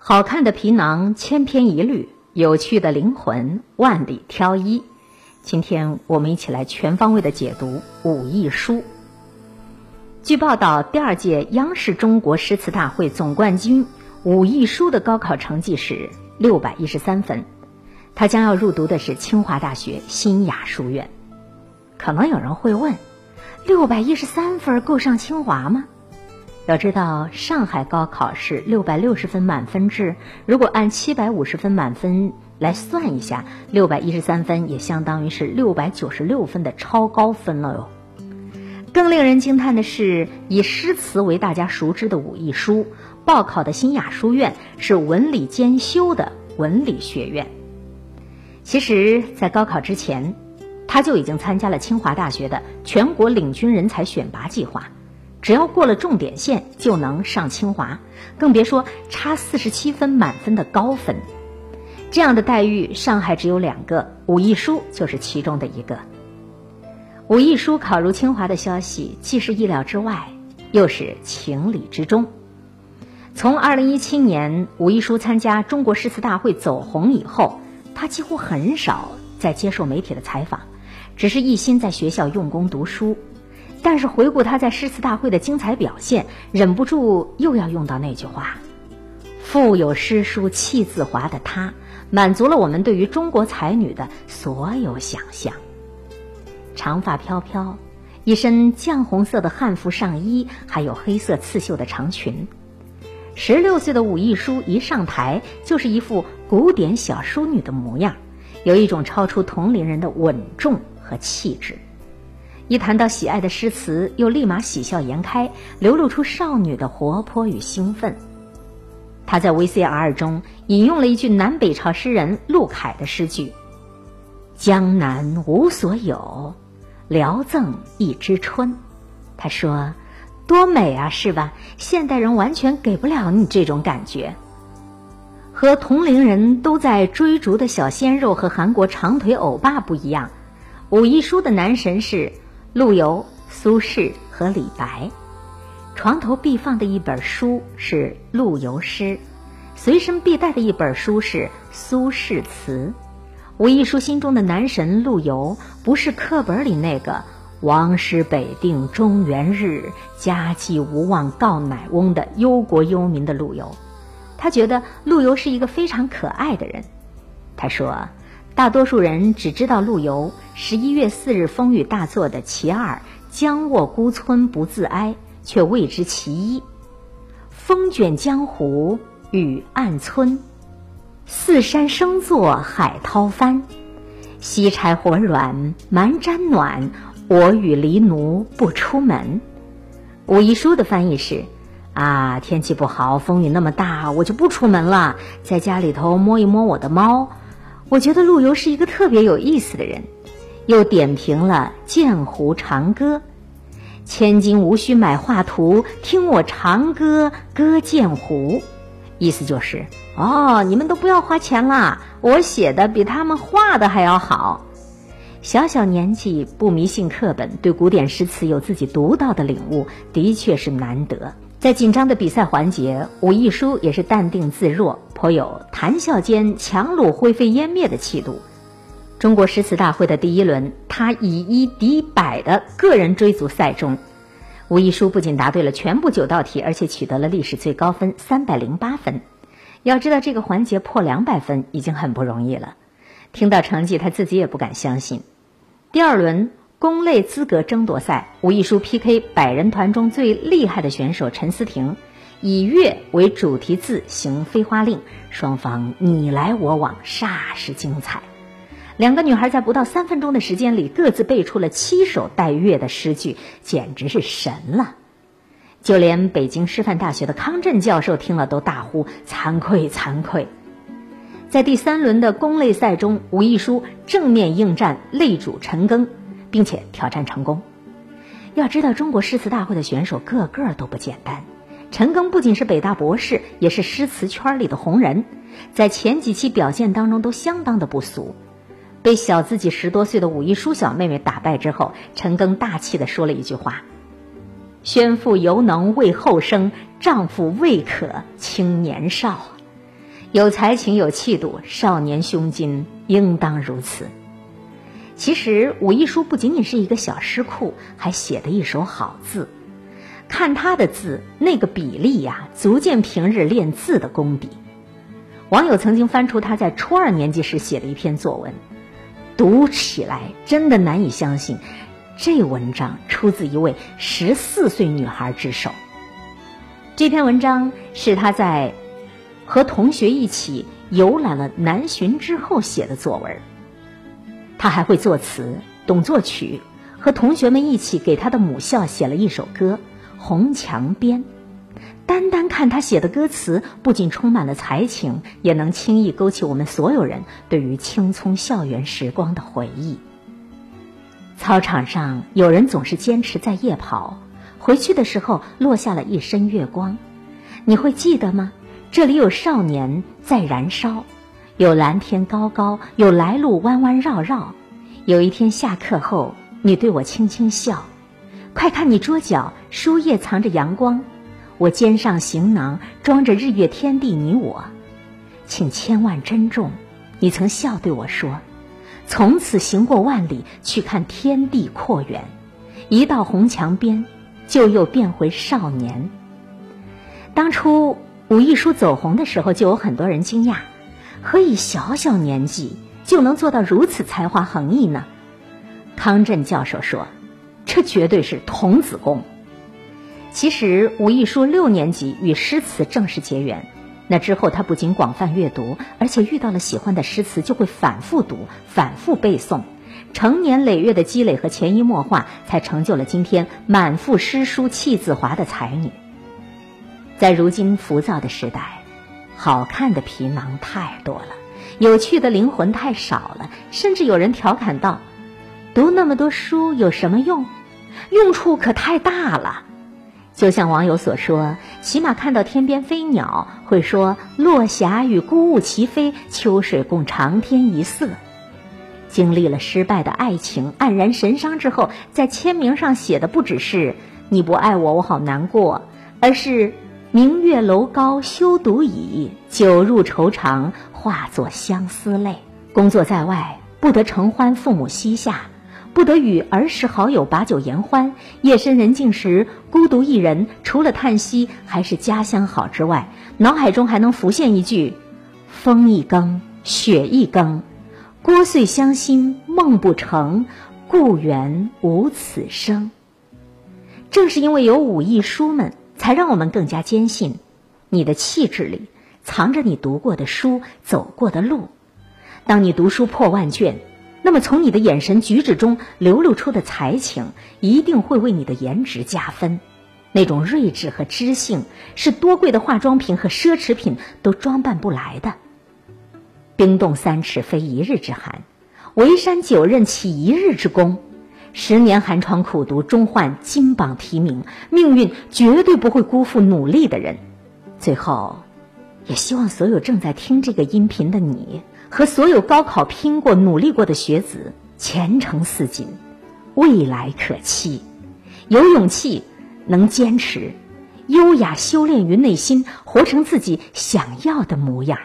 好看的皮囊千篇一律，有趣的灵魂万里挑一。今天我们一起来全方位的解读武艺书。据报道，第二届央视中国诗词大会总冠军武艺书的高考成绩是六百一十三分，他将要入读的是清华大学新雅书院。可能有人会问，六百一十三分够上清华吗？要知道，上海高考是六百六十分满分制，如果按七百五十分满分来算一下，六百一十三分也相当于是六百九十六分的超高分了哟。更令人惊叹的是，以诗词为大家熟知的武艺书，报考的新雅书院是文理兼修的文理学院。其实，在高考之前，他就已经参加了清华大学的全国领军人才选拔计划。只要过了重点线，就能上清华，更别说差四十七分满分的高分。这样的待遇，上海只有两个，武艺书就是其中的一个。武艺书考入清华的消息，既是意料之外，又是情理之中。从二零一七年武艺书参加中国诗词大会走红以后，他几乎很少再接受媒体的采访，只是一心在学校用功读书。但是回顾他在诗词大会的精彩表现，忍不住又要用到那句话：“腹有诗书气自华”的他，满足了我们对于中国才女的所有想象。长发飘飘，一身绛红色的汉服上衣，还有黑色刺绣的长裙。十六岁的武艺书一上台，就是一副古典小淑女的模样，有一种超出同龄人的稳重和气质。一谈到喜爱的诗词，又立马喜笑颜开，流露出少女的活泼与兴奋。他在 VCR 中引用了一句南北朝诗人陆凯的诗句：“江南无所有，聊赠一枝春。”他说：“多美啊，是吧？现代人完全给不了你这种感觉。”和同龄人都在追逐的小鲜肉和韩国长腿欧巴不一样，武艺书的男神是。陆游、苏轼和李白，床头必放的一本书是陆游诗，随身必带的一本书是苏轼词。武艺书心中的男神陆游，不是课本里那个“王师北定中原日，家祭无忘告乃翁”的忧国忧民的陆游，他觉得陆游是一个非常可爱的人。他说。大多数人只知道陆游十一月四日风雨大作的其二“将卧孤村不自哀”，却未知其一。风卷江湖雨暗村，四山生作海涛翻。西柴火软蛮毡暖，我与狸奴不出门。武一书的翻译是：啊，天气不好，风雨那么大，我就不出门了，在家里头摸一摸我的猫。我觉得陆游是一个特别有意思的人，又点评了《剑湖长歌》：“千金无需买画图，听我长歌歌剑湖。”意思就是，哦，你们都不要花钱啦，我写的比他们画的还要好。小小年纪不迷信课本，对古典诗词有自己独到的领悟，的确是难得。在紧张的比赛环节，武艺书也是淡定自若，颇有谈笑间强弩灰飞烟灭的气度。中国诗词大会的第一轮，他以一敌百的个人追逐赛中，武艺书不仅答对了全部九道题，而且取得了历史最高分三百零八分。要知道，这个环节破两百分已经很不容易了。听到成绩，他自己也不敢相信。第二轮。公类资格争夺赛，武艺书 PK 百人团中最厉害的选手陈思婷，以月为主题字行飞花令，双方你来我往，煞是精彩。两个女孩在不到三分钟的时间里，各自背出了七首带月的诗句，简直是神了。就连北京师范大学的康震教授听了都大呼惭愧惭愧。在第三轮的公类赛中，武亦姝正面应战擂主陈庚。并且挑战成功。要知道，中国诗词大会的选手个个都不简单。陈庚不仅是北大博士，也是诗词圈里的红人，在前几期表现当中都相当的不俗。被小自己十多岁的武艺书小妹妹打败之后，陈庚大气的说了一句话：“宣父犹能为后生，丈夫未可轻年少。”有才情有气度，少年胸襟应当如此。其实武亦姝不仅仅是一个小诗库，还写的一手好字。看他的字，那个比例呀，足见平日练字的功底。网友曾经翻出他在初二年级时写的一篇作文，读起来真的难以相信，这文章出自一位十四岁女孩之手。这篇文章是他在和同学一起游览了南浔之后写的作文。他还会作词，懂作曲，和同学们一起给他的母校写了一首歌。红墙边，单单看他写的歌词，不仅充满了才情，也能轻易勾起我们所有人对于青葱校园时光的回忆。操场上有人总是坚持在夜跑，回去的时候落下了一身月光，你会记得吗？这里有少年在燃烧，有蓝天高高，有来路弯弯绕绕。有一天下课后，你对我轻轻笑。快看，你桌角书页藏着阳光，我肩上行囊装着日月天地你我，请千万珍重。你曾笑对我说：“从此行过万里，去看天地阔远。”一到红墙边，就又变回少年。当初武亦姝走红的时候，就有很多人惊讶：何以小小年纪就能做到如此才华横溢呢？康震教授说。这绝对是童子功。其实，武亦姝六年级与诗词正式结缘。那之后，他不仅广泛阅读，而且遇到了喜欢的诗词，就会反复读、反复背诵。成年累月的积累和潜移默化，才成就了今天满腹诗书气自华的才女。在如今浮躁的时代，好看的皮囊太多了，有趣的灵魂太少了，甚至有人调侃道：“读那么多书有什么用？”用处可太大了，就像网友所说，起码看到天边飞鸟，会说“落霞与孤鹜齐飞，秋水共长天一色”。经历了失败的爱情，黯然神伤之后，在签名上写的不只是“你不爱我，我好难过”，而是“明月楼高休独倚，酒入愁肠化作相思泪”。工作在外，不得承欢父母膝下。不得与儿时好友把酒言欢，夜深人静时孤独一人，除了叹息还是家乡好之外，脑海中还能浮现一句：“风一更，雪一更，聒碎乡心梦不成，故园无此声。”正是因为有武艺书们，才让我们更加坚信，你的气质里藏着你读过的书、走过的路。当你读书破万卷。那么，从你的眼神举止中流露出的才情，一定会为你的颜值加分。那种睿智和知性，是多贵的化妆品和奢侈品都装扮不来的。冰冻三尺非一日之寒，围山九仞起一日之功。十年寒窗苦读，终换金榜题名。命运绝对不会辜负努力的人。最后，也希望所有正在听这个音频的你。和所有高考拼过、努力过的学子，前程似锦，未来可期。有勇气，能坚持，优雅修炼于内心，活成自己想要的模样。